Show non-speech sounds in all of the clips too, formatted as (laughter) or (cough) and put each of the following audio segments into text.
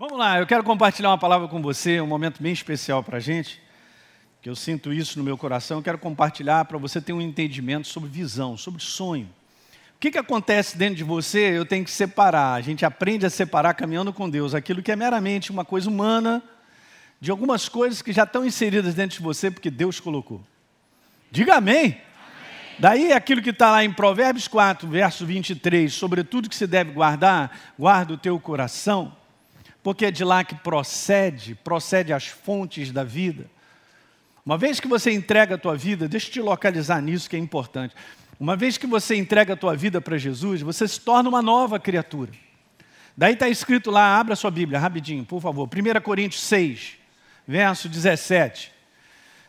Vamos lá, eu quero compartilhar uma palavra com você, um momento bem especial para a gente, que eu sinto isso no meu coração. Eu quero compartilhar para você ter um entendimento sobre visão, sobre sonho. O que, que acontece dentro de você? Eu tenho que separar. A gente aprende a separar caminhando com Deus aquilo que é meramente uma coisa humana de algumas coisas que já estão inseridas dentro de você porque Deus colocou. Diga amém. amém. Daí aquilo que está lá em Provérbios 4, verso 23, sobre tudo que se deve guardar, guarda o teu coração porque é de lá que procede, procede as fontes da vida. Uma vez que você entrega a tua vida, deixa eu te localizar nisso que é importante. Uma vez que você entrega a tua vida para Jesus, você se torna uma nova criatura. Daí está escrito lá, abra sua Bíblia rapidinho, por favor. 1 Coríntios 6, verso 17.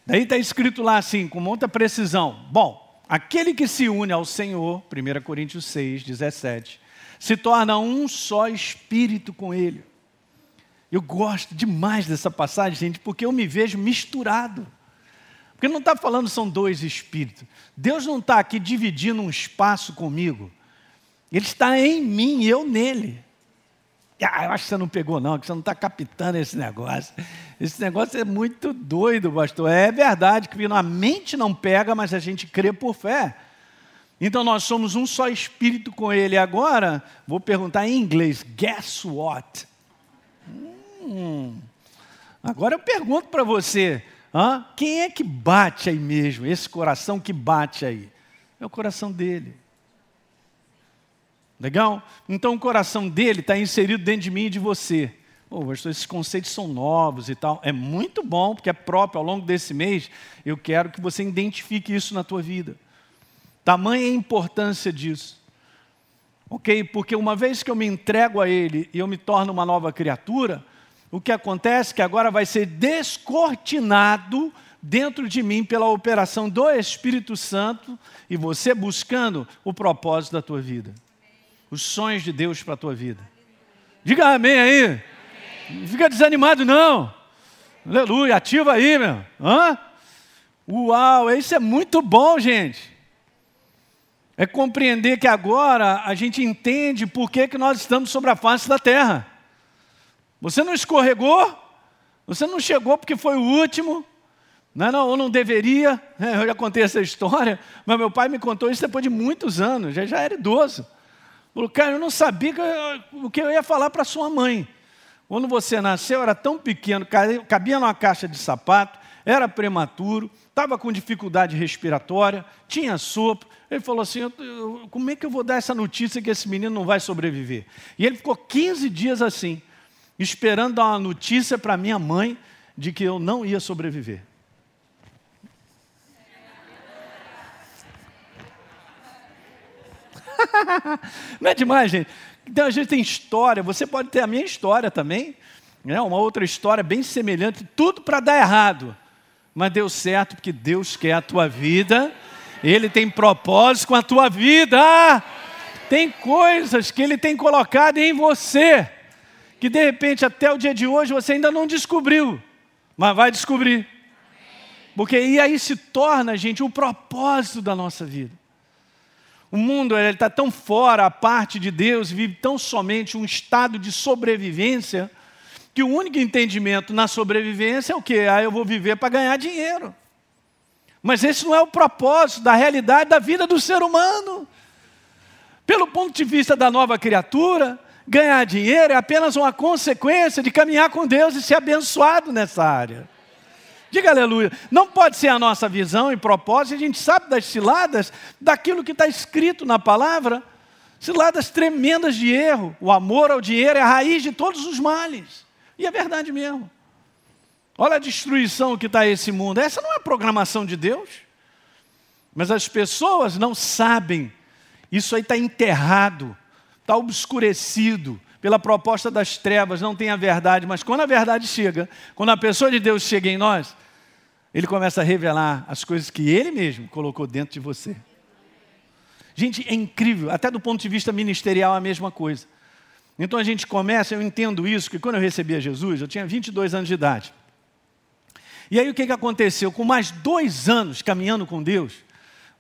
Daí está escrito lá assim, com muita precisão. Bom, aquele que se une ao Senhor, 1 Coríntios 6, 17, se torna um só espírito com Ele. Eu gosto demais dessa passagem, gente, porque eu me vejo misturado. Porque não está falando são dois espíritos. Deus não está aqui dividindo um espaço comigo. Ele está em mim e eu nele. Ah, eu acho que você não pegou, não, que você não está captando esse negócio. Esse negócio é muito doido, pastor. É verdade que a mente não pega, mas a gente crê por fé. Então nós somos um só espírito com ele. Agora, vou perguntar em inglês: guess what? Agora eu pergunto para você: hã? quem é que bate aí mesmo? Esse coração que bate aí? É o coração dele. Legal? Então o coração dele está inserido dentro de mim e de você. Pô, pastor, esses conceitos são novos e tal. É muito bom, porque é próprio. Ao longo desse mês, eu quero que você identifique isso na tua vida. Tamanha importância disso. Ok? Porque uma vez que eu me entrego a Ele e eu me torno uma nova criatura, o que acontece é que agora vai ser descortinado dentro de mim pela operação do Espírito Santo e você buscando o propósito da tua vida. Os sonhos de Deus para a tua vida. Diga amém aí. Não fica desanimado não. Aleluia, ativa aí, meu. Hã? Uau, isso é muito bom, gente. É compreender que agora a gente entende por que, que nós estamos sobre a face da terra. Você não escorregou, você não chegou porque foi o último, não, é não, ou não deveria. (laughs) Eu já contei essa história, mas meu pai me contou isso depois de muitos anos, já, já era idoso. Falou, cara, eu não sabia que eu, o que eu ia falar para sua mãe. Quando você nasceu, era tão pequeno, cabia numa caixa de sapato, era prematuro, estava com dificuldade respiratória, tinha sopro. Ele falou assim: como é que eu vou dar essa notícia que esse menino não vai sobreviver? E ele ficou 15 dias assim esperando dar uma notícia para minha mãe de que eu não ia sobreviver. (laughs) não é demais, gente? Então a gente tem história, você pode ter a minha história também, né? uma outra história bem semelhante, tudo para dar errado. Mas deu certo porque Deus quer a tua vida, Ele tem propósito com a tua vida. Tem coisas que Ele tem colocado em você que de repente até o dia de hoje você ainda não descobriu, mas vai descobrir. Porque e aí se torna, gente, o propósito da nossa vida. O mundo está tão fora, a parte de Deus, vive tão somente um estado de sobrevivência, que o único entendimento na sobrevivência é o quê? Ah, eu vou viver para ganhar dinheiro. Mas esse não é o propósito da realidade da vida do ser humano. Pelo ponto de vista da nova criatura, ganhar dinheiro é apenas uma consequência de caminhar com Deus e ser abençoado nessa área. Diga aleluia. Não pode ser a nossa visão e propósito, a gente sabe das ciladas, daquilo que está escrito na palavra, ciladas tremendas de erro. O amor ao dinheiro é a raiz de todos os males. E é verdade mesmo. Olha a destruição que está esse mundo. Essa não é a programação de Deus. Mas as pessoas não sabem. Isso aí está enterrado está obscurecido pela proposta das trevas, não tem a verdade, mas quando a verdade chega, quando a pessoa de Deus chega em nós, ele começa a revelar as coisas que ele mesmo colocou dentro de você. Gente, é incrível, até do ponto de vista ministerial a mesma coisa. Então a gente começa, eu entendo isso, que quando eu recebi a Jesus, eu tinha 22 anos de idade. E aí o que, que aconteceu? Com mais dois anos caminhando com Deus,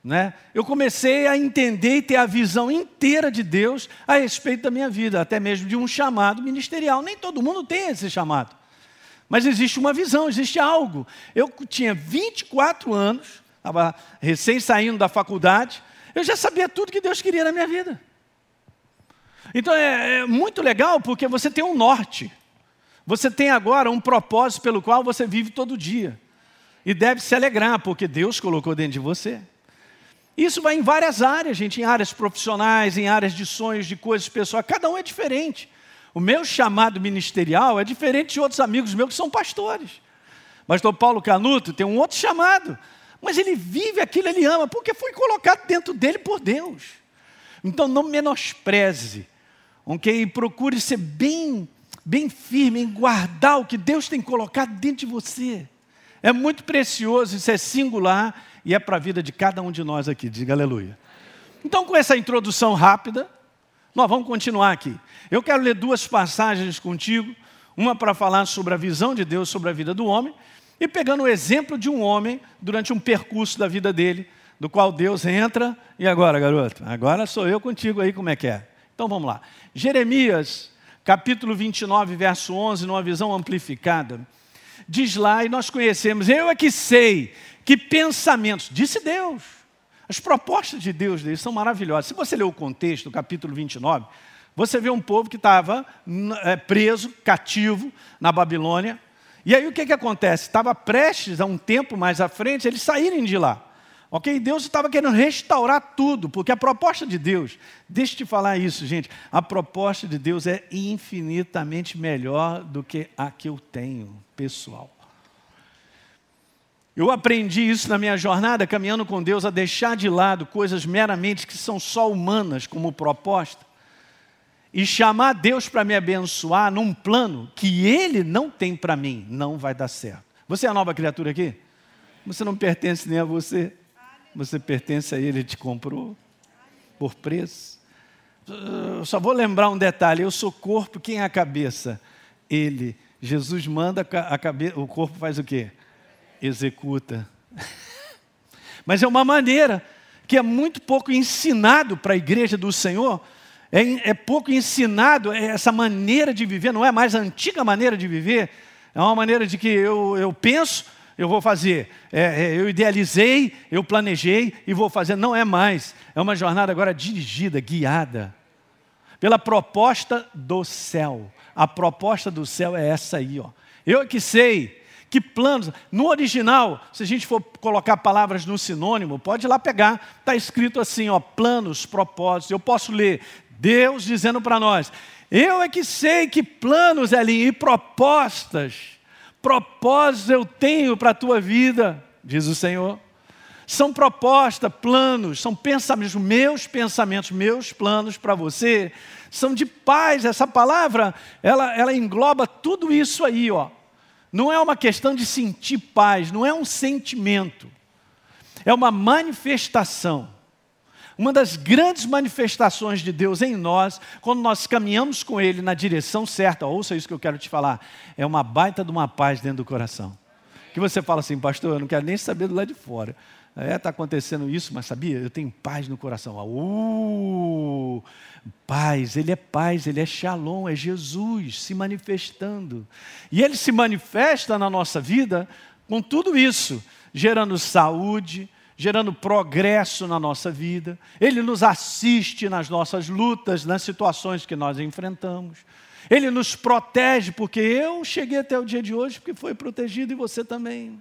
Né? Eu comecei a entender e ter a visão inteira de Deus a respeito da minha vida, até mesmo de um chamado ministerial. Nem todo mundo tem esse chamado. Mas existe uma visão, existe algo. Eu tinha 24 anos, estava recém saindo da faculdade, eu já sabia tudo que Deus queria na minha vida. Então é, é muito legal porque você tem um norte. Você tem agora um propósito pelo qual você vive todo dia. E deve se alegrar, porque Deus colocou dentro de você. Isso vai em várias áreas, gente, em áreas profissionais, em áreas de sonhos, de coisas pessoais, cada um é diferente. O meu chamado ministerial é diferente de outros amigos meus que são pastores. Pastor Paulo Canuto tem um outro chamado, mas ele vive aquilo, ele ama, porque foi colocado dentro dele por Deus. Então não menospreze, ok? Procure ser bem, bem firme em guardar o que Deus tem colocado dentro de você. É muito precioso, isso é singular e é para a vida de cada um de nós aqui. Diga aleluia. Então, com essa introdução rápida, nós vamos continuar aqui. Eu quero ler duas passagens contigo, uma para falar sobre a visão de Deus sobre a vida do homem, e pegando o exemplo de um homem durante um percurso da vida dele, do qual Deus entra, e agora, garoto? Agora sou eu contigo aí, como é que é? Então vamos lá. Jeremias, capítulo 29, verso 11, numa visão amplificada, diz lá, e nós conhecemos, eu é que sei que pensamentos, disse Deus. As propostas de Deus deles são maravilhosas. Se você ler o contexto do capítulo 29, você vê um povo que estava é, preso, cativo na Babilônia. E aí o que, que acontece? Estava prestes a um tempo mais à frente eles saírem de lá. Ok? Deus estava querendo restaurar tudo, porque a proposta de Deus, deixa eu te falar isso, gente, a proposta de Deus é infinitamente melhor do que a que eu tenho, pessoal. Eu aprendi isso na minha jornada caminhando com Deus, a deixar de lado coisas meramente que são só humanas como proposta e chamar Deus para me abençoar num plano que Ele não tem para mim, não vai dar certo. Você é a nova criatura aqui? Você não pertence nem a você, você pertence a Ele, Ele te comprou por preço. Eu só vou lembrar um detalhe: eu sou corpo, quem é a cabeça? Ele. Jesus manda, a cabeça, o corpo faz o quê? executa. (laughs) Mas é uma maneira que é muito pouco ensinado para a igreja do Senhor. É, é, pouco ensinado essa maneira de viver, não é mais a antiga maneira de viver, é uma maneira de que eu, eu penso, eu vou fazer. É, é, eu idealizei, eu planejei e vou fazer. Não é mais. É uma jornada agora dirigida, guiada, pela proposta do céu. A proposta do céu é essa aí, ó. Eu é que sei que planos? No original, se a gente for colocar palavras no sinônimo, pode ir lá pegar, está escrito assim, ó, planos, propósitos. Eu posso ler Deus dizendo para nós: Eu é que sei que planos, ali e propostas, propósitos eu tenho para a tua vida, diz o Senhor. São propostas, planos, são pensamentos, meus pensamentos, meus planos para você, são de paz. Essa palavra, ela, ela engloba tudo isso aí, ó. Não é uma questão de sentir paz, não é um sentimento, é uma manifestação. Uma das grandes manifestações de Deus em nós, quando nós caminhamos com Ele na direção certa, ouça isso que eu quero te falar, é uma baita de uma paz dentro do coração. Que você fala assim, pastor, eu não quero nem saber do lado de fora. É, está acontecendo isso, mas sabia? Eu tenho paz no coração. Uh, paz, Ele é paz, Ele é shalom, é Jesus se manifestando. E Ele se manifesta na nossa vida com tudo isso, gerando saúde, gerando progresso na nossa vida. Ele nos assiste nas nossas lutas, nas situações que nós enfrentamos. Ele nos protege, porque eu cheguei até o dia de hoje porque foi protegido e você também.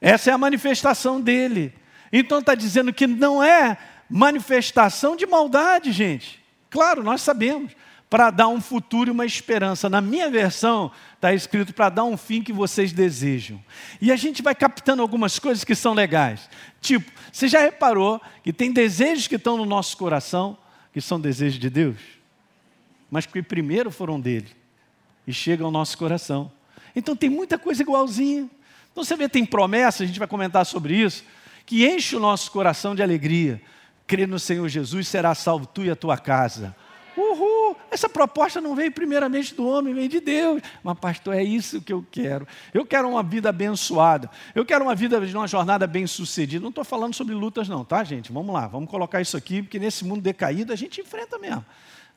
Essa é a manifestação dele. Então está dizendo que não é manifestação de maldade, gente. Claro, nós sabemos. Para dar um futuro e uma esperança. Na minha versão, está escrito para dar um fim que vocês desejam. E a gente vai captando algumas coisas que são legais. Tipo, você já reparou que tem desejos que estão no nosso coração, que são desejos de Deus? Mas que primeiro foram dele e chegam ao nosso coração. Então tem muita coisa igualzinha. Então você vê, tem promessa, a gente vai comentar sobre isso, que enche o nosso coração de alegria. Crer no Senhor Jesus, será salvo tu e a tua casa. Uhul! Essa proposta não veio primeiramente do homem, veio de Deus. Mas, pastor, é isso que eu quero. Eu quero uma vida abençoada. Eu quero uma vida de uma jornada bem sucedida. Não estou falando sobre lutas, não, tá, gente? Vamos lá, vamos colocar isso aqui, porque nesse mundo decaído a gente enfrenta mesmo.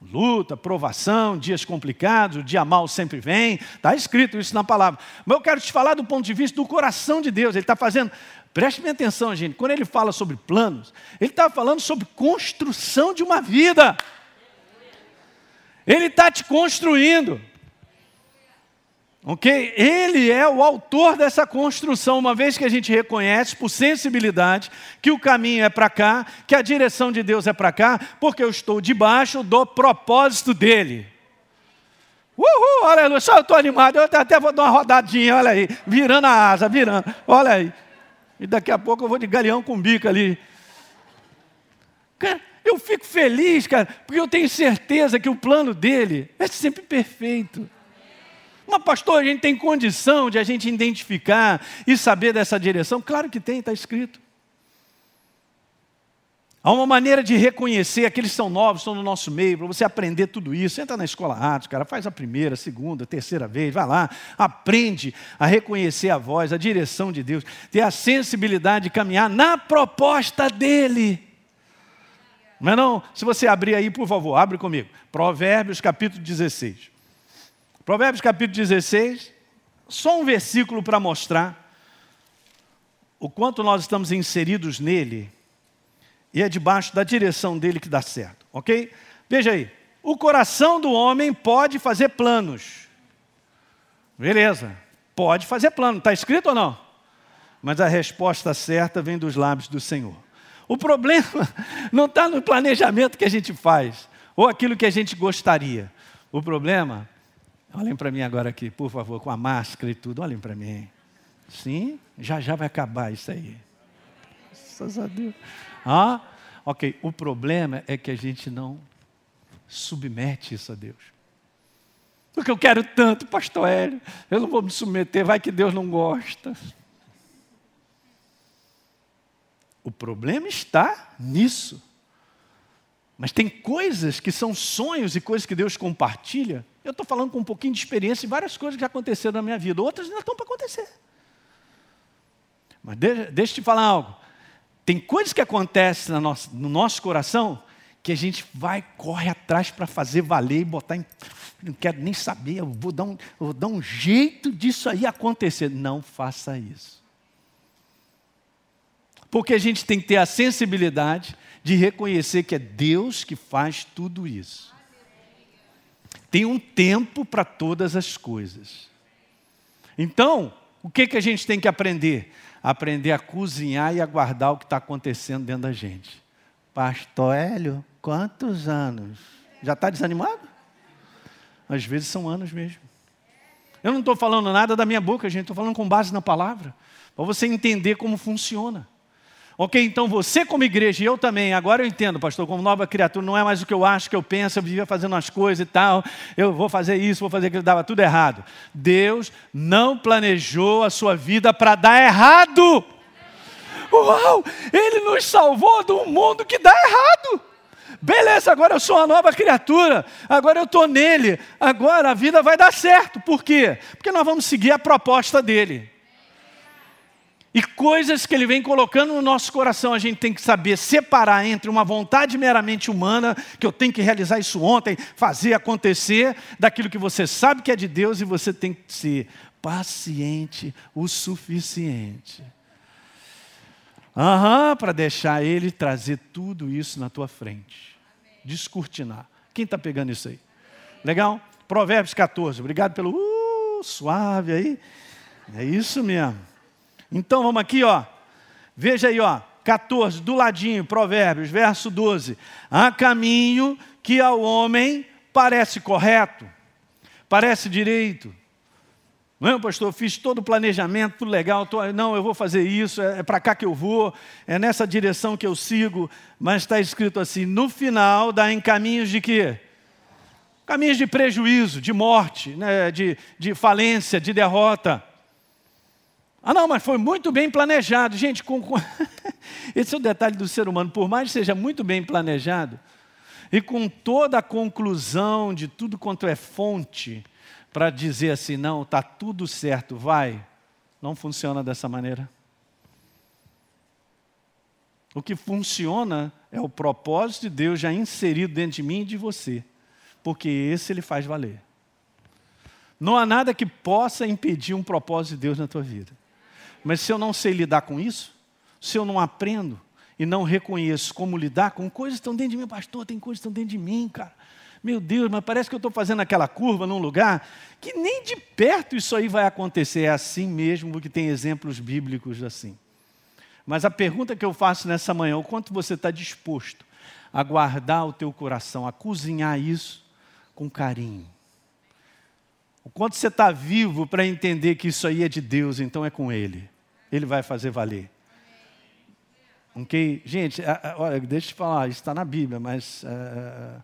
Luta, provação, dias complicados, o dia mal sempre vem. Está escrito isso na palavra. Mas eu quero te falar do ponto de vista do coração de Deus. Ele está fazendo. Preste bem atenção, gente. Quando ele fala sobre planos, ele está falando sobre construção de uma vida. Ele está te construindo. Ok? Ele é o autor dessa construção, uma vez que a gente reconhece por sensibilidade que o caminho é para cá, que a direção de Deus é para cá, porque eu estou debaixo do propósito dele. Uhul, aleluia, só eu estou animado, eu até vou dar uma rodadinha, olha aí, virando a asa, virando, olha aí. E daqui a pouco eu vou de galeão com bico ali. Cara, eu fico feliz, cara, porque eu tenho certeza que o plano dele é sempre perfeito. Mas, pastor, a gente tem condição de a gente identificar e saber dessa direção? Claro que tem, está escrito. Há uma maneira de reconhecer aqueles que são novos, estão no nosso meio, para você aprender tudo isso. Entra na escola Atos, cara, faz a primeira, a segunda, a terceira vez, vai lá, aprende a reconhecer a voz, a direção de Deus, ter a sensibilidade de caminhar na proposta dEle. É não? Se você abrir aí, por favor, abre comigo. Provérbios capítulo 16. Provérbios capítulo 16, só um versículo para mostrar o quanto nós estamos inseridos nele e é debaixo da direção dele que dá certo, ok? Veja aí, o coração do homem pode fazer planos. Beleza, pode fazer plano, está escrito ou não? Mas a resposta certa vem dos lábios do Senhor. O problema (laughs) não está no planejamento que a gente faz, ou aquilo que a gente gostaria. O problema, olhem para mim agora aqui, por favor, com a máscara e tudo, olhem para mim. Sim, já já vai acabar isso aí. Graças a Deus. Ah, ok. O problema é que a gente não submete isso a Deus. Porque eu quero tanto, pastor Hélio, eu não vou me submeter, vai que Deus não gosta. O problema está nisso. Mas tem coisas que são sonhos e coisas que Deus compartilha. Eu estou falando com um pouquinho de experiência e várias coisas que já aconteceram na minha vida, outras ainda estão para acontecer. Mas deixa, deixa eu te falar algo. Tem coisas que acontecem no nosso, no nosso coração que a gente vai, corre atrás para fazer valer e botar em. Não quero nem saber, eu vou dar, um, vou dar um jeito disso aí acontecer. Não faça isso. Porque a gente tem que ter a sensibilidade de reconhecer que é Deus que faz tudo isso. Tem um tempo para todas as coisas. Então, o que, que a gente tem que aprender? Aprender a cozinhar e a guardar o que está acontecendo dentro da gente. Pastor Hélio, quantos anos? Já está desanimado? Às vezes são anos mesmo. Eu não estou falando nada da minha boca, gente, estou falando com base na palavra, para você entender como funciona. Ok, então você como igreja, e eu também, agora eu entendo, pastor, como nova criatura, não é mais o que eu acho, que eu penso, eu vivia fazendo umas coisas e tal, eu vou fazer isso, vou fazer aquilo, dava tudo errado. Deus não planejou a sua vida para dar errado. Uau, Ele nos salvou de um mundo que dá errado. Beleza, agora eu sou uma nova criatura, agora eu estou nele, agora a vida vai dar certo. Por quê? Porque nós vamos seguir a proposta dele. E coisas que ele vem colocando no nosso coração, a gente tem que saber separar entre uma vontade meramente humana, que eu tenho que realizar isso ontem, fazer acontecer, daquilo que você sabe que é de Deus e você tem que ser paciente o suficiente. Aham, para deixar ele trazer tudo isso na tua frente. Descortinar. Quem está pegando isso aí? Legal? Provérbios 14. Obrigado pelo uh, suave aí. É isso mesmo. Então vamos aqui, ó. Veja aí, ó. 14, do ladinho, Provérbios, verso 12. Há caminho que ao homem parece correto, parece direito. Não, pastor, eu fiz todo o planejamento, tudo legal, tô, não, eu vou fazer isso, é, é para cá que eu vou, é nessa direção que eu sigo, mas está escrito assim: no final dá em caminhos de quê? Caminhos de prejuízo, de morte, né, de, de falência, de derrota. Ah, não, mas foi muito bem planejado. Gente, com, (laughs) esse é o detalhe do ser humano. Por mais que seja muito bem planejado, e com toda a conclusão de tudo quanto é fonte para dizer assim, não, está tudo certo, vai. Não funciona dessa maneira. O que funciona é o propósito de Deus já inserido dentro de mim e de você, porque esse ele faz valer. Não há nada que possa impedir um propósito de Deus na tua vida. Mas se eu não sei lidar com isso, se eu não aprendo e não reconheço como lidar com coisas que estão dentro de mim, pastor, tem coisas que estão dentro de mim, cara. Meu Deus, mas parece que eu estou fazendo aquela curva num lugar que nem de perto isso aí vai acontecer. É assim mesmo, porque tem exemplos bíblicos assim. Mas a pergunta que eu faço nessa manhã, o quanto você está disposto a guardar o teu coração, a cozinhar isso com carinho. O quanto você está vivo para entender que isso aí é de Deus, então é com Ele. Ele vai fazer valer. Ok? Gente, olha, deixa eu te falar, isso está na Bíblia, mas uh,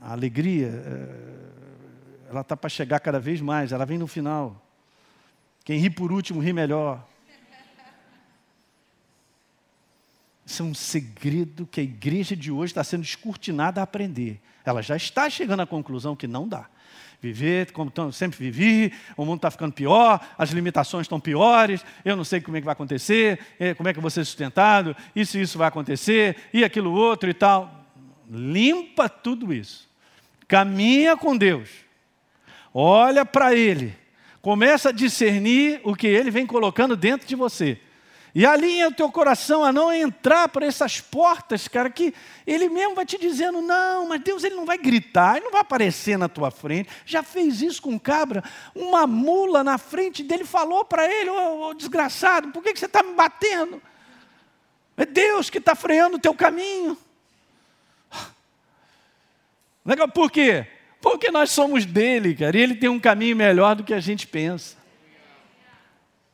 a alegria, uh, ela está para chegar cada vez mais, ela vem no final. Quem ri por último, ri melhor. Isso é um segredo que a igreja de hoje está sendo descortinada a aprender. Ela já está chegando à conclusão que não dá. Viver como sempre vivi, o mundo está ficando pior, as limitações estão piores, eu não sei como é que vai acontecer, eh, como é que eu vou ser sustentado, isso e isso vai acontecer, e aquilo outro e tal. Limpa tudo isso. Caminha com Deus. Olha para Ele. Começa a discernir o que Ele vem colocando dentro de você. E alinha o teu coração a não entrar por essas portas, cara, que ele mesmo vai te dizendo, não, mas Deus ele não vai gritar, ele não vai aparecer na tua frente. Já fez isso com cabra. Uma mula na frente dele falou para ele, ô oh, oh, desgraçado, por que, que você está me batendo? É Deus que está freando o teu caminho. (sighs) Por quê? Porque nós somos dele, cara, e ele tem um caminho melhor do que a gente pensa.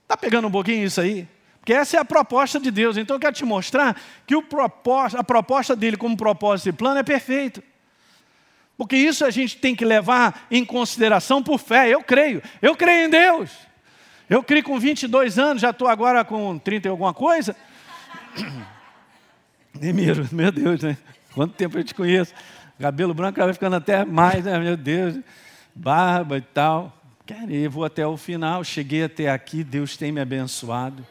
Está pegando um pouquinho isso aí? Que essa é a proposta de Deus. Então eu quero te mostrar que a proposta dele como propósito e plano é perfeito. Porque isso a gente tem que levar em consideração por fé. Eu creio. Eu creio em Deus. Eu criei com 22 anos, já estou agora com 30 e alguma coisa. (coughs) Nemiro, meu Deus, né? Quanto tempo eu te conheço? Cabelo branco vai ficando até mais, né? Meu Deus. Barba e tal. Quero ir, vou até o final. Cheguei até aqui, Deus tem me abençoado.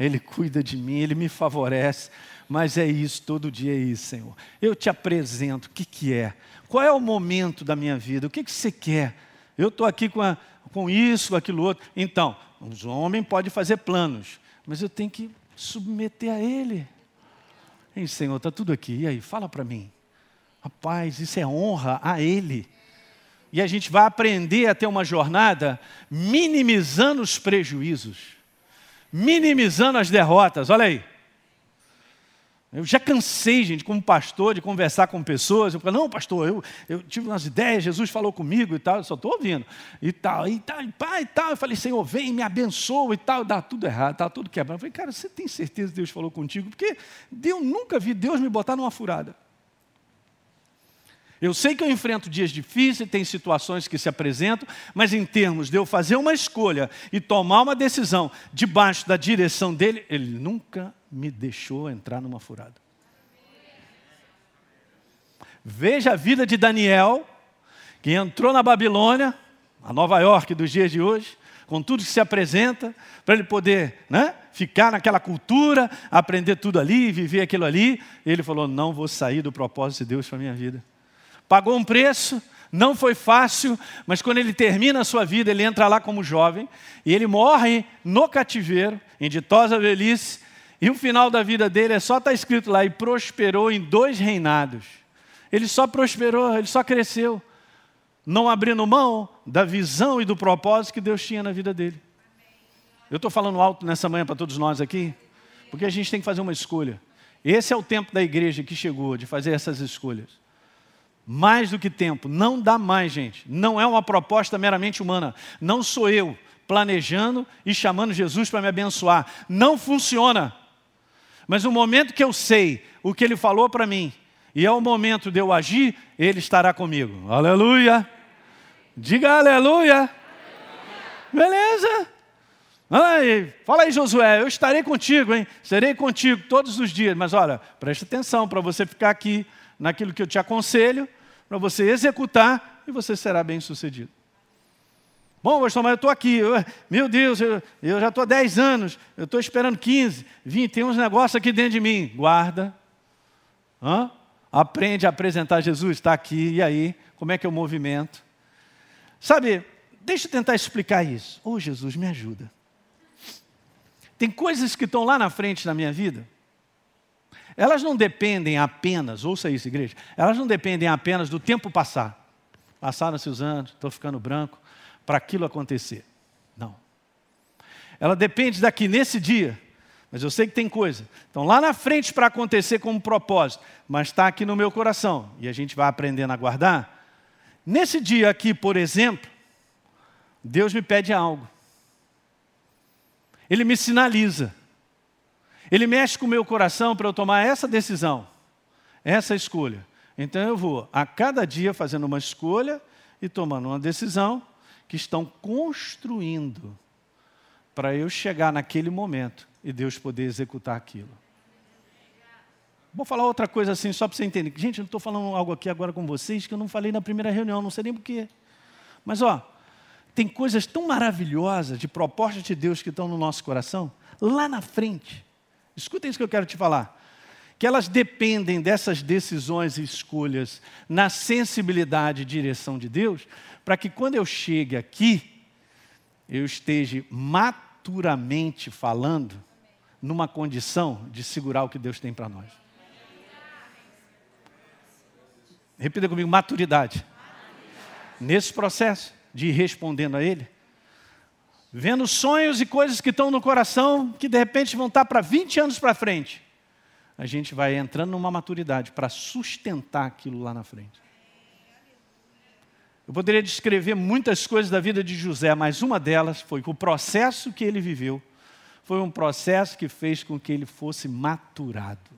Ele cuida de mim, Ele me favorece. Mas é isso, todo dia é isso, Senhor. Eu te apresento, o que, que é? Qual é o momento da minha vida? O que, que você quer? Eu estou aqui com, a, com isso, aquilo outro. Então, os homens podem fazer planos, mas eu tenho que submeter a Ele. Ei, Senhor, está tudo aqui. E aí, fala para mim. Rapaz, isso é honra a Ele. E a gente vai aprender a ter uma jornada minimizando os prejuízos minimizando as derrotas. Olha aí. Eu já cansei, gente, como pastor, de conversar com pessoas. Eu falo, não, pastor, eu, eu tive umas ideias, Jesus falou comigo e tal, eu só estou ouvindo. E tal, e tal, e pai e tal. Eu falei, Senhor, vem, me abençoa e tal. Dá tudo errado, está tudo quebrado. Eu falei, cara, você tem certeza que Deus falou contigo? Porque eu nunca vi Deus me botar numa furada. Eu sei que eu enfrento dias difíceis, tem situações que se apresentam, mas em termos de eu fazer uma escolha e tomar uma decisão debaixo da direção dele, ele nunca me deixou entrar numa furada. Veja a vida de Daniel, que entrou na Babilônia, a Nova York dos dias de hoje, com tudo que se apresenta, para ele poder né, ficar naquela cultura, aprender tudo ali, viver aquilo ali. Ele falou: Não vou sair do propósito de Deus para a minha vida pagou um preço, não foi fácil, mas quando ele termina a sua vida, ele entra lá como jovem e ele morre no cativeiro, em ditosa velhice, e o final da vida dele é só estar tá escrito lá, e prosperou em dois reinados. Ele só prosperou, ele só cresceu, não abrindo mão da visão e do propósito que Deus tinha na vida dele. Eu estou falando alto nessa manhã para todos nós aqui, porque a gente tem que fazer uma escolha. Esse é o tempo da igreja que chegou, de fazer essas escolhas mais do que tempo. Não dá mais, gente. Não é uma proposta meramente humana. Não sou eu planejando e chamando Jesus para me abençoar. Não funciona. Mas no momento que eu sei o que ele falou para mim, e é o momento de eu agir, ele estará comigo. Aleluia! Diga aleluia! Beleza? Aí, fala aí, Josué, eu estarei contigo, hein? Serei contigo todos os dias. Mas olha, preste atenção para você ficar aqui naquilo que eu te aconselho, para você executar e você será bem sucedido. Bom, pastor, mas eu estou aqui, eu, meu Deus, eu, eu já estou há 10 anos, eu estou esperando 15, 20, tem uns negócios aqui dentro de mim. Guarda, Hã? aprende a apresentar Jesus, está aqui, e aí, como é que é o movimento? Sabe, deixa eu tentar explicar isso. Ô oh, Jesus, me ajuda. Tem coisas que estão lá na frente na minha vida, elas não dependem apenas, ouça isso, igreja, elas não dependem apenas do tempo passar. Passaram-se os anos, estou ficando branco, para aquilo acontecer. Não. Ela depende daqui nesse dia, mas eu sei que tem coisa. Então, lá na frente para acontecer como propósito, mas está aqui no meu coração, e a gente vai aprendendo a guardar. Nesse dia aqui, por exemplo, Deus me pede algo. Ele me sinaliza. Ele mexe com o meu coração para eu tomar essa decisão, essa escolha. Então eu vou a cada dia fazendo uma escolha e tomando uma decisão que estão construindo para eu chegar naquele momento e Deus poder executar aquilo. Vou falar outra coisa assim, só para você entender. Gente, eu estou falando algo aqui agora com vocês que eu não falei na primeira reunião, não sei nem porquê. Mas, ó, tem coisas tão maravilhosas de propostas de Deus que estão no nosso coração, lá na frente. Escuta isso que eu quero te falar. Que elas dependem dessas decisões e escolhas na sensibilidade e direção de Deus, para que quando eu chegue aqui, eu esteja maturamente falando numa condição de segurar o que Deus tem para nós. Repita comigo: maturidade. Nesse processo de ir respondendo a Ele, vendo sonhos e coisas que estão no coração que de repente vão estar para 20 anos para frente, a gente vai entrando numa maturidade para sustentar aquilo lá na frente. Eu poderia descrever muitas coisas da vida de José, mas uma delas foi que o processo que ele viveu foi um processo que fez com que ele fosse maturado.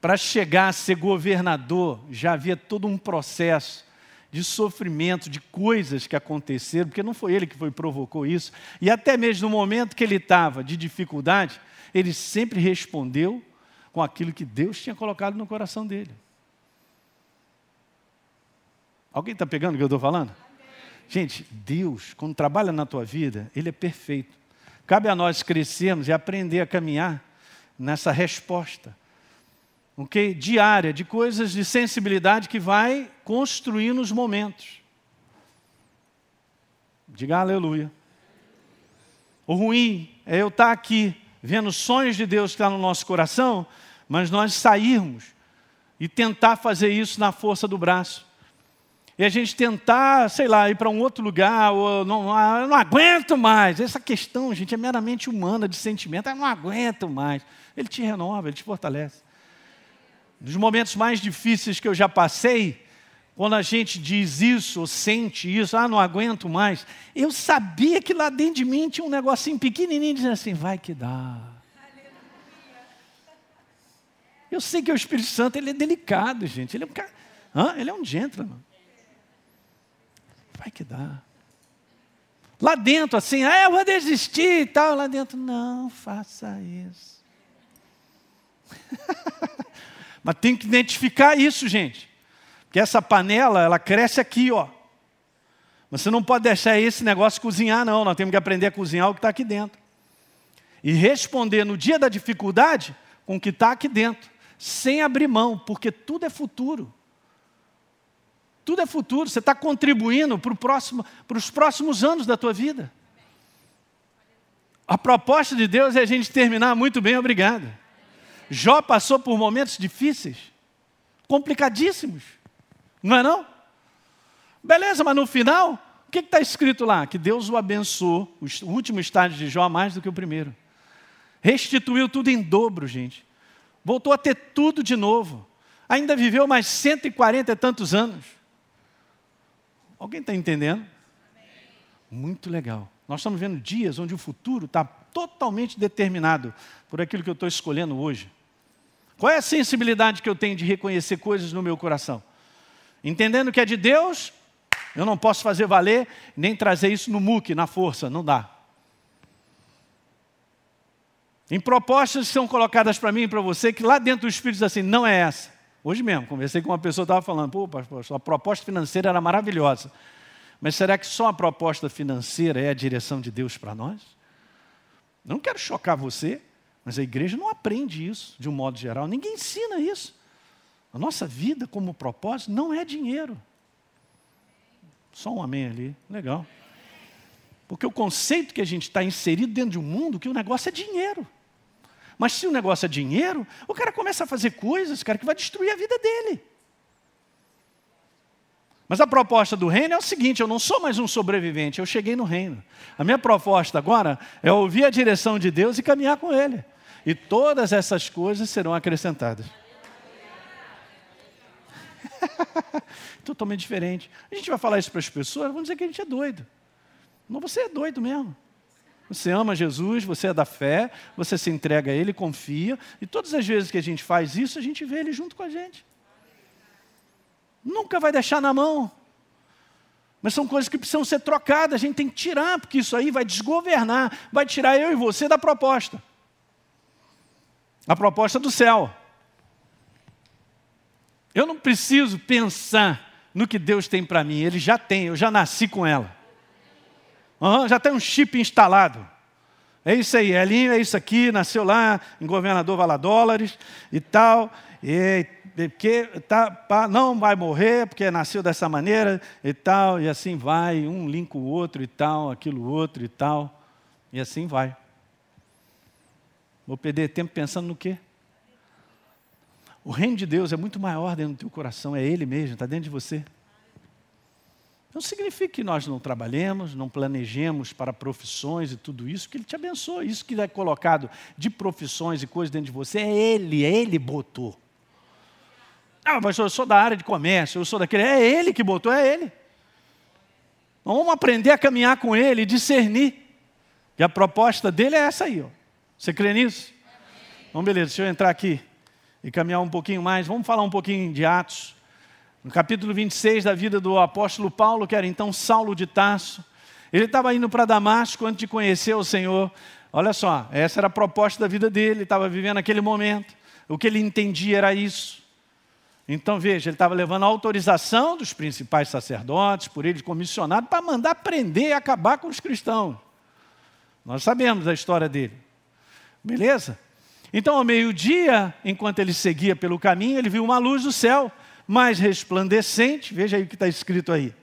Para chegar a ser governador, já havia todo um processo de sofrimento, de coisas que aconteceram, porque não foi ele que foi provocou isso. E até mesmo no momento que ele estava de dificuldade, ele sempre respondeu com aquilo que Deus tinha colocado no coração dele. Alguém está pegando o que eu estou falando? Gente, Deus, quando trabalha na tua vida, Ele é perfeito. Cabe a nós crescermos e aprender a caminhar nessa resposta okay? diária, de coisas de sensibilidade que vai construir nos momentos. Diga aleluia. O ruim é eu estar aqui vendo sonhos de Deus que estão no nosso coração, mas nós sairmos e tentar fazer isso na força do braço. E a gente tentar, sei lá, ir para um outro lugar, ou não, ah, não aguento mais. Essa questão, gente, é meramente humana, de sentimento, eu não aguento mais. Ele te renova, ele te fortalece. Nos momentos mais difíceis que eu já passei, quando a gente diz isso ou sente isso, ah, não aguento mais, eu sabia que lá dentro de mim tinha um negocinho pequenininho dizendo assim: vai que dá. Eu sei que o Espírito Santo ele é delicado, gente. Ele é um, cara, hã? Ele é um gentleman. Vai que dá. Lá dentro, assim, ah, eu vou desistir e tal. Lá dentro, não faça isso. (laughs) Mas tem que identificar isso, gente. Porque essa panela, ela cresce aqui, ó. Você não pode deixar esse negócio cozinhar, não. Nós temos que aprender a cozinhar o que está aqui dentro. E responder no dia da dificuldade com o que está aqui dentro. Sem abrir mão, porque tudo é futuro. Tudo é futuro. Você está contribuindo para, próximo, os próximos anos da tua vida. A proposta de Deus é a gente terminar muito bem, obrigado. Jó passou por momentos difíceis, complicadíssimos, não é não? Beleza, mas no final, o que está escrito lá? Que Deus o abençoou, o último estágio de Jó, mais do que o primeiro. Restituiu tudo em dobro, gente. Voltou a ter tudo de novo. Ainda viveu mais 140 e tantos anos. Alguém está entendendo? Muito legal. Nós estamos vendo dias onde o futuro está totalmente determinado por aquilo que eu estou escolhendo hoje. Qual é a sensibilidade que eu tenho de reconhecer coisas no meu coração? Entendendo que é de Deus, eu não posso fazer valer, nem trazer isso no muque, na força, não dá. em propostas que são colocadas para mim e para você, que lá dentro do Espírito diz assim, não é essa. Hoje mesmo, conversei com uma pessoa que estava falando, pô, pastor, a proposta financeira era maravilhosa. Mas será que só a proposta financeira é a direção de Deus para nós? Não quero chocar você, mas a igreja não aprende isso de um modo geral. Ninguém ensina isso. A nossa vida como propósito não é dinheiro. Só um amém ali, legal. Porque o conceito que a gente está inserido dentro de um mundo que o negócio é dinheiro. Mas se o negócio é dinheiro, o cara começa a fazer coisas, cara, que vai destruir a vida dele. Mas a proposta do reino é o seguinte: eu não sou mais um sobrevivente, eu cheguei no reino. A minha proposta agora é ouvir a direção de Deus e caminhar com Ele. E todas essas coisas serão acrescentadas. (laughs) Totalmente diferente. A gente vai falar isso para as pessoas, vão dizer que a gente é doido. Não, você é doido mesmo. Você ama Jesus, você é da fé, você se entrega a Ele, confia, e todas as vezes que a gente faz isso, a gente vê Ele junto com a gente. Nunca vai deixar na mão. Mas são coisas que precisam ser trocadas, a gente tem que tirar, porque isso aí vai desgovernar, vai tirar eu e você da proposta. A proposta do céu. Eu não preciso pensar no que Deus tem para mim, Ele já tem, eu já nasci com ela. Uhum, já tem um chip instalado. É isso aí, Elinho é isso aqui, nasceu lá em Governador Valadólares e tal, e porque tá, pá, não vai morrer, porque nasceu dessa maneira e tal, e assim vai, um linka o outro e tal, aquilo outro e tal, e assim vai. Vou perder tempo pensando no quê? O reino de Deus é muito maior dentro do teu coração, é Ele mesmo, está dentro de você. Não significa que nós não trabalhemos, não planejemos para profissões e tudo isso, que Ele te abençoa. Isso que é colocado de profissões e coisas dentro de você, é Ele, é Ele botou. Ah, mas eu sou da área de comércio, eu sou daquele. É Ele que botou, é Ele. Vamos aprender a caminhar com Ele discernir. E a proposta dele é essa aí. Ó. Você crê nisso? Então, beleza, deixa eu entrar aqui e caminhar um pouquinho mais. Vamos falar um pouquinho de Atos. No capítulo 26 da vida do apóstolo Paulo, que era então Saulo de Tarso, ele estava indo para Damasco antes de conhecer o Senhor. Olha só, essa era a proposta da vida dele, ele estava vivendo aquele momento. O que ele entendia era isso. Então veja, ele estava levando a autorização dos principais sacerdotes, por ele comissionado, para mandar prender e acabar com os cristãos. Nós sabemos a história dele. Beleza? Então, ao meio-dia, enquanto ele seguia pelo caminho, ele viu uma luz do céu mais resplandecente, veja aí o que está escrito aí,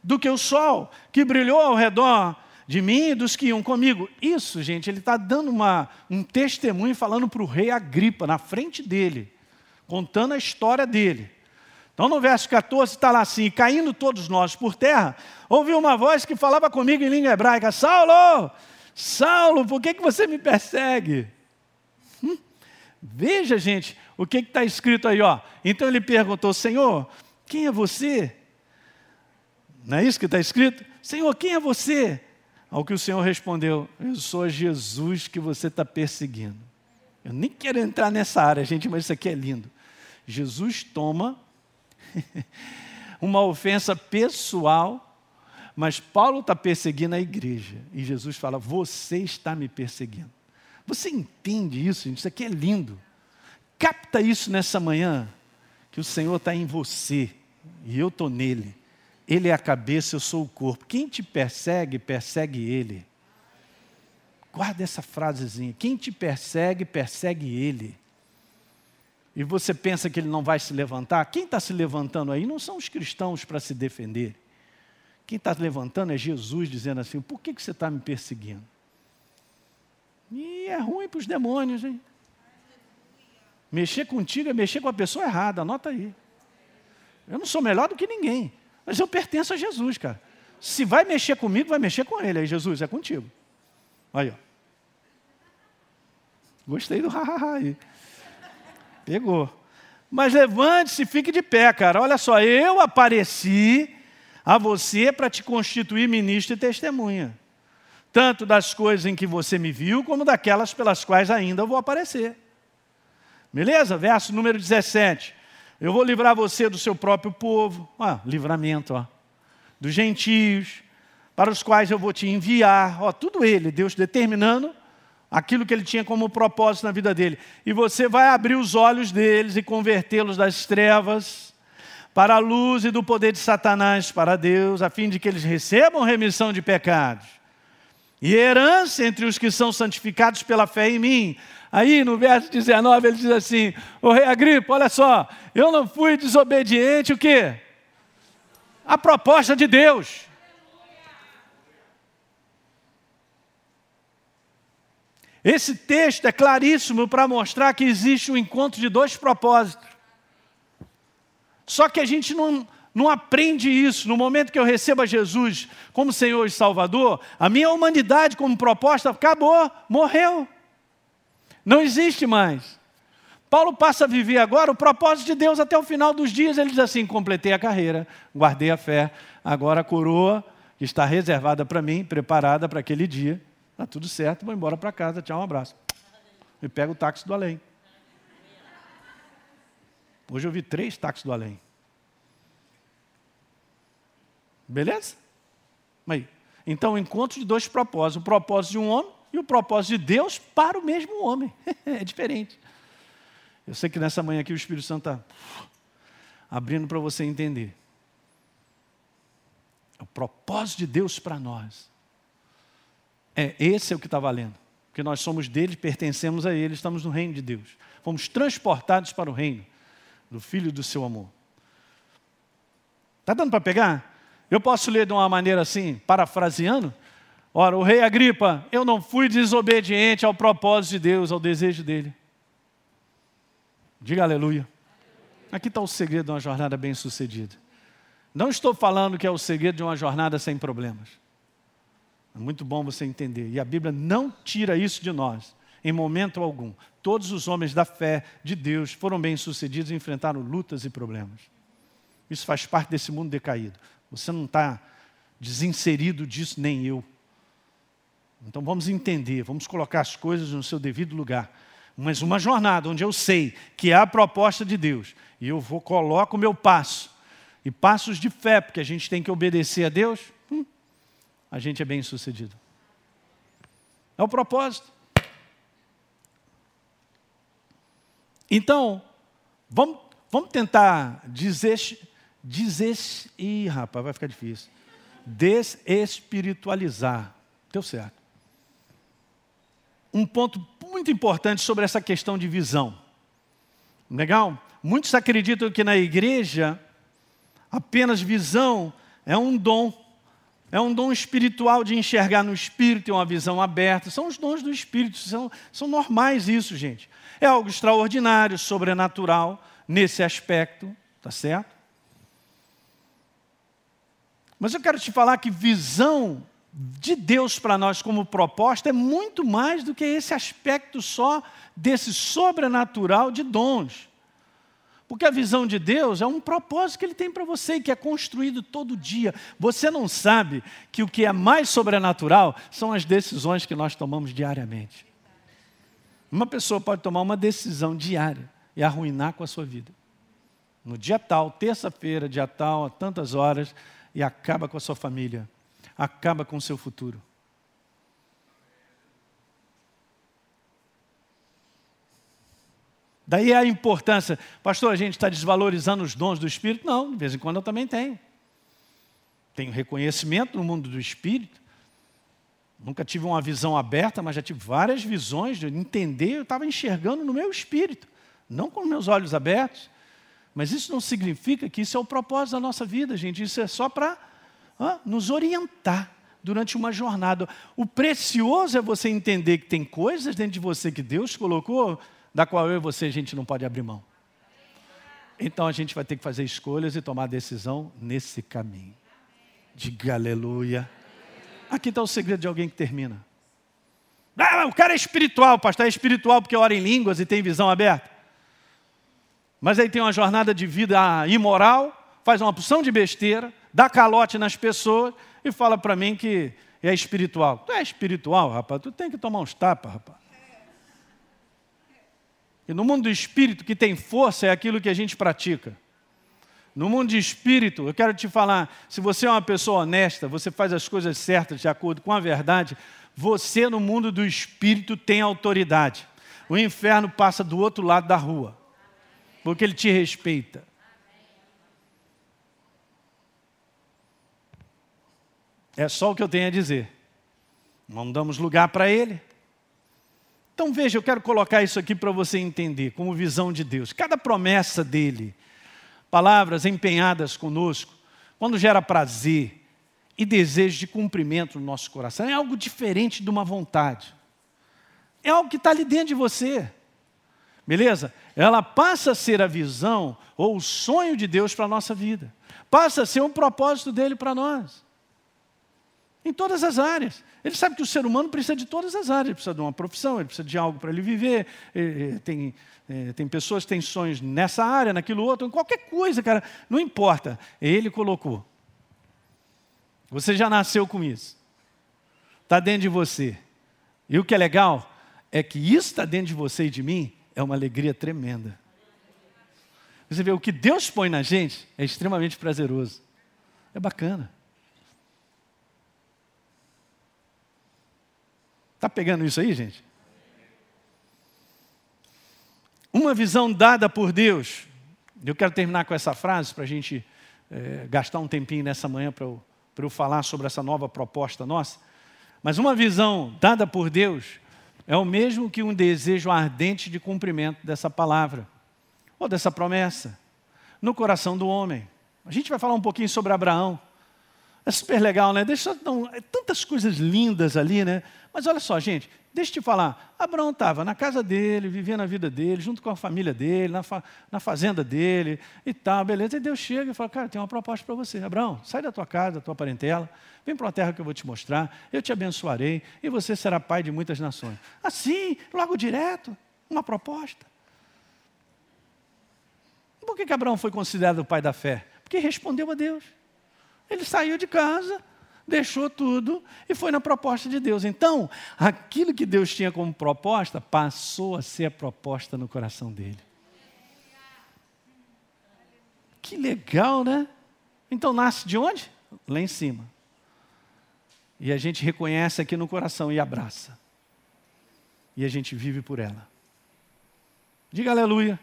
do que o sol, que brilhou ao redor de mim e dos que iam comigo. Isso, gente, ele está dando uma, um testemunho falando para o rei Agripa, na frente dele, contando a história dele. Então, no verso 14 está lá assim: caindo todos nós por terra, ouvi uma voz que falava comigo em língua hebraica: Saulo, Saulo, por que, que você me persegue? Hum? Veja, gente, o que está escrito aí, ó. Então ele perguntou, Senhor, quem é você? Não é isso que está escrito? Senhor, quem é você? Ao que o Senhor respondeu, eu sou Jesus que você está perseguindo. Eu nem quero entrar nessa área, gente, mas isso aqui é lindo. Jesus toma (laughs) uma ofensa pessoal, mas Paulo está perseguindo a igreja. E Jesus fala: Você está me perseguindo. Você entende isso, gente? Isso aqui é lindo. Capta isso nessa manhã, que o Senhor está em você e eu estou nele. Ele é a cabeça, eu sou o corpo. Quem te persegue, persegue ele. Guarda essa frasezinha. Quem te persegue, persegue ele. E você pensa que ele não vai se levantar? Quem está se levantando aí não são os cristãos para se defender. Quem está levantando é Jesus dizendo assim: por que, que você está me perseguindo? E é ruim para os demônios, hein? Mexer contigo é mexer com a pessoa errada, anota aí. Eu não sou melhor do que ninguém, mas eu pertenço a Jesus, cara. Se vai mexer comigo, vai mexer com ele. Aí, Jesus, é contigo. Aí, ó. Gostei do (laughs) hahaha aí. Pegou. Mas levante-se fique de pé, cara. Olha só, eu apareci a você para te constituir ministro e testemunha. Tanto das coisas em que você me viu, como daquelas pelas quais ainda vou aparecer. Beleza? Verso número 17. Eu vou livrar você do seu próprio povo. Ah, livramento, ó. Dos gentios, para os quais eu vou te enviar. Ó, tudo ele, Deus determinando aquilo que ele tinha como propósito na vida dele. E você vai abrir os olhos deles e convertê-los das trevas para a luz e do poder de Satanás para Deus, a fim de que eles recebam remissão de pecados e herança entre os que são santificados pela fé em mim. Aí no verso 19 ele diz assim: O rei Agripa, olha só, eu não fui desobediente, o quê? A proposta de Deus. Esse texto é claríssimo para mostrar que existe um encontro de dois propósitos. Só que a gente não, não aprende isso. No momento que eu recebo a Jesus como Senhor e Salvador, a minha humanidade como proposta acabou, morreu. Não existe mais. Paulo passa a viver agora o propósito de Deus até o final dos dias. Ele diz assim: completei a carreira, guardei a fé, agora a coroa que está reservada para mim, preparada para aquele dia. Está tudo certo, vou embora para casa, tchau, um abraço. E pego o táxi do além. Hoje eu vi três táxis do além. Beleza? Aí. Então, encontro de dois propósitos: o propósito de um homem e o propósito de Deus para o mesmo homem. (laughs) é diferente. Eu sei que nessa manhã aqui o Espírito Santo está abrindo para você entender. O propósito de Deus para nós é, esse é o que está valendo. Porque nós somos dele, pertencemos a ele, estamos no reino de Deus. Fomos transportados para o reino do Filho do seu amor. Está dando para pegar? Eu posso ler de uma maneira assim, parafraseando? Ora, o rei Agripa, eu não fui desobediente ao propósito de Deus, ao desejo dele. Diga aleluia. Aqui está o segredo de uma jornada bem-sucedida. Não estou falando que é o segredo de uma jornada sem problemas. É muito bom você entender. E a Bíblia não tira isso de nós, em momento algum. Todos os homens da fé de Deus foram bem-sucedidos e enfrentaram lutas e problemas. Isso faz parte desse mundo decaído. Você não está desinserido disso, nem eu. Então vamos entender, vamos colocar as coisas no seu devido lugar. Mas uma jornada onde eu sei que é a proposta de Deus, e eu vou coloco o meu passo, e passos de fé, porque a gente tem que obedecer a Deus, a gente é bem sucedido. É o propósito. Então, vamos, vamos tentar dizer, dizer, ih, rapaz, vai ficar difícil. Desespiritualizar. Deu certo. Um ponto muito importante sobre essa questão de visão. Legal? Muitos acreditam que na igreja apenas visão é um dom é um dom espiritual de enxergar no espírito, ter uma visão aberta. São os dons do espírito, são, são normais isso, gente. É algo extraordinário, sobrenatural nesse aspecto, tá certo? Mas eu quero te falar que visão de Deus para nós como proposta é muito mais do que esse aspecto só desse sobrenatural de dons. Porque a visão de Deus é um propósito que Ele tem para você, que é construído todo dia. Você não sabe que o que é mais sobrenatural são as decisões que nós tomamos diariamente. Uma pessoa pode tomar uma decisão diária e arruinar com a sua vida. No dia tal, terça-feira, dia tal, a tantas horas, e acaba com a sua família, acaba com o seu futuro. Daí a importância, pastor, a gente está desvalorizando os dons do Espírito? Não, de vez em quando eu também tenho. Tenho reconhecimento no mundo do Espírito. Nunca tive uma visão aberta, mas já tive várias visões de entender, eu estava enxergando no meu espírito, não com meus olhos abertos. Mas isso não significa que isso é o propósito da nossa vida, gente. Isso é só para nos orientar durante uma jornada. O precioso é você entender que tem coisas dentro de você que Deus colocou da qual eu e você a gente não pode abrir mão. Então a gente vai ter que fazer escolhas e tomar decisão nesse caminho. Diga aleluia. Aqui está o segredo de alguém que termina. Ah, o cara é espiritual, pastor, é espiritual porque ora em línguas e tem visão aberta. Mas aí tem uma jornada de vida imoral, faz uma porção de besteira, dá calote nas pessoas e fala para mim que é espiritual. Tu é espiritual, rapaz, tu tem que tomar uns tapas, rapaz. E no mundo do espírito, que tem força é aquilo que a gente pratica. No mundo de espírito, eu quero te falar: se você é uma pessoa honesta, você faz as coisas certas de acordo com a verdade, você no mundo do espírito tem autoridade. O inferno passa do outro lado da rua, porque ele te respeita. É só o que eu tenho a dizer. Não damos lugar para ele. Então veja, eu quero colocar isso aqui para você entender, como visão de Deus. Cada promessa dele, palavras empenhadas conosco, quando gera prazer e desejo de cumprimento no nosso coração, é algo diferente de uma vontade. É algo que está ali dentro de você. Beleza? Ela passa a ser a visão ou o sonho de Deus para a nossa vida. Passa a ser um propósito dele para nós. Em todas as áreas. Ele sabe que o ser humano precisa de todas as áreas. Ele precisa de uma profissão, ele precisa de algo para ele viver. Tem, tem pessoas que têm sonhos nessa área, naquilo outro, em qualquer coisa, cara. Não importa. Ele colocou. Você já nasceu com isso. Está dentro de você. E o que é legal é que isso está dentro de você e de mim é uma alegria tremenda. Você vê, o que Deus põe na gente é extremamente prazeroso. É bacana. Está pegando isso aí, gente? Uma visão dada por Deus. Eu quero terminar com essa frase para a gente é, gastar um tempinho nessa manhã para eu, eu falar sobre essa nova proposta nossa. Mas uma visão dada por Deus é o mesmo que um desejo ardente de cumprimento dessa palavra ou dessa promessa no coração do homem. A gente vai falar um pouquinho sobre Abraão. É super legal, né? Deixa, não, é tantas coisas lindas ali, né? Mas olha só, gente, deixa eu te falar. Abraão estava na casa dele, vivendo a vida dele, junto com a família dele, na, fa, na fazenda dele e tal, beleza. E Deus chega e fala: Cara, tem uma proposta para você. Abraão, sai da tua casa, da tua parentela, vem para uma terra que eu vou te mostrar, eu te abençoarei e você será pai de muitas nações. Assim, logo direto, uma proposta. Por que, que Abraão foi considerado o pai da fé? Porque respondeu a Deus. Ele saiu de casa, deixou tudo e foi na proposta de Deus. Então, aquilo que Deus tinha como proposta passou a ser a proposta no coração dele. Que legal, né? Então nasce de onde? Lá em cima. E a gente reconhece aqui no coração e abraça. E a gente vive por ela. Diga aleluia.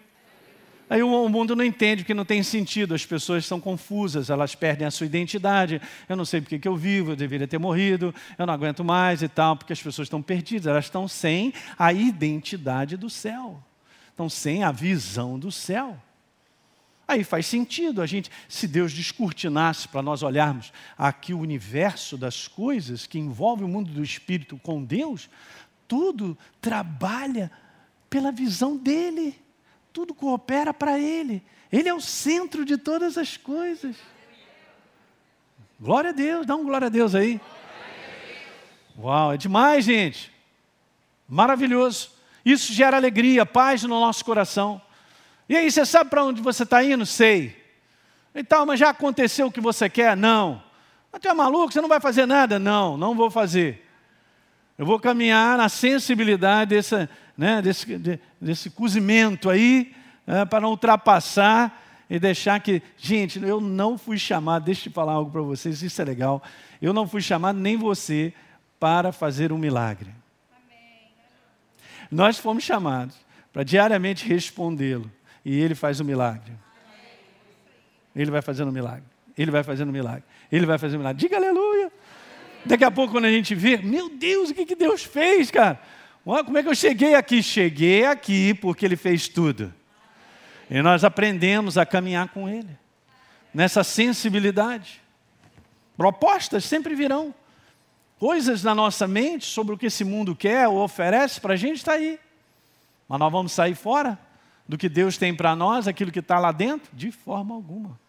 Aí o mundo não entende que não tem sentido, as pessoas são confusas, elas perdem a sua identidade. Eu não sei porque que eu vivo, eu deveria ter morrido, eu não aguento mais e tal, porque as pessoas estão perdidas, elas estão sem a identidade do céu, estão sem a visão do céu. Aí faz sentido a gente, se Deus descortinasse para nós olharmos aqui o universo das coisas que envolve o mundo do espírito com Deus, tudo trabalha pela visão dele tudo coopera para Ele. Ele é o centro de todas as coisas. Glória a Deus, dá um glória a Deus aí. Uau, é demais, gente. Maravilhoso. Isso gera alegria, paz no nosso coração. E aí, você sabe para onde você está indo? Sei. Então, mas já aconteceu o que você quer? Não. Mas tu é maluco, você não vai fazer nada? Não, não vou fazer. Eu vou caminhar na sensibilidade dessa, né, desse, de, desse cozimento aí, é, para não ultrapassar e deixar que. Gente, eu não fui chamado, deixa eu falar algo para vocês, isso é legal. Eu não fui chamado nem você para fazer um milagre. Amém. Nós fomos chamados para diariamente respondê-lo. E ele faz o um milagre. Ele vai fazendo um milagre. Ele vai fazendo um milagre. Ele vai fazendo um milagre. Diga aleluia. Daqui a pouco, quando a gente vê, meu Deus, o que, que Deus fez, cara? Como é que eu cheguei aqui? Cheguei aqui porque Ele fez tudo. E nós aprendemos a caminhar com Ele, nessa sensibilidade. Propostas sempre virão. Coisas na nossa mente sobre o que esse mundo quer ou oferece para a gente está aí. Mas nós vamos sair fora do que Deus tem para nós, aquilo que está lá dentro? De forma alguma.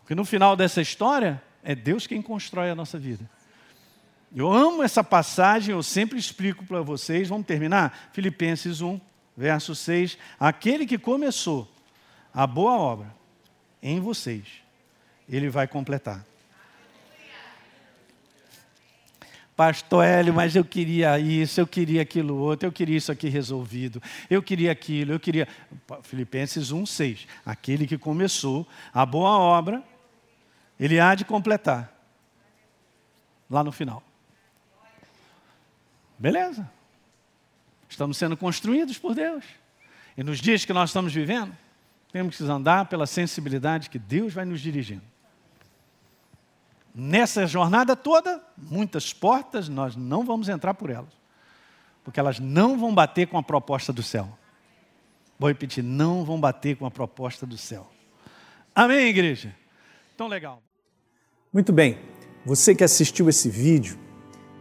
Porque no final dessa história, é Deus quem constrói a nossa vida. Eu amo essa passagem, eu sempre explico para vocês. Vamos terminar? Filipenses 1, verso 6. Aquele que começou a boa obra em vocês, ele vai completar. Pastor Hélio, mas eu queria isso, eu queria aquilo outro, eu queria isso aqui resolvido, eu queria aquilo, eu queria. Filipenses 1, 6. Aquele que começou a boa obra, ele há de completar. Lá no final. Beleza. Estamos sendo construídos por Deus. E nos dias que nós estamos vivendo, temos que andar pela sensibilidade que Deus vai nos dirigindo. Nessa jornada toda, muitas portas nós não vamos entrar por elas, porque elas não vão bater com a proposta do céu. Vou repetir, não vão bater com a proposta do céu. Amém, igreja? Tão legal. Muito bem. Você que assistiu esse vídeo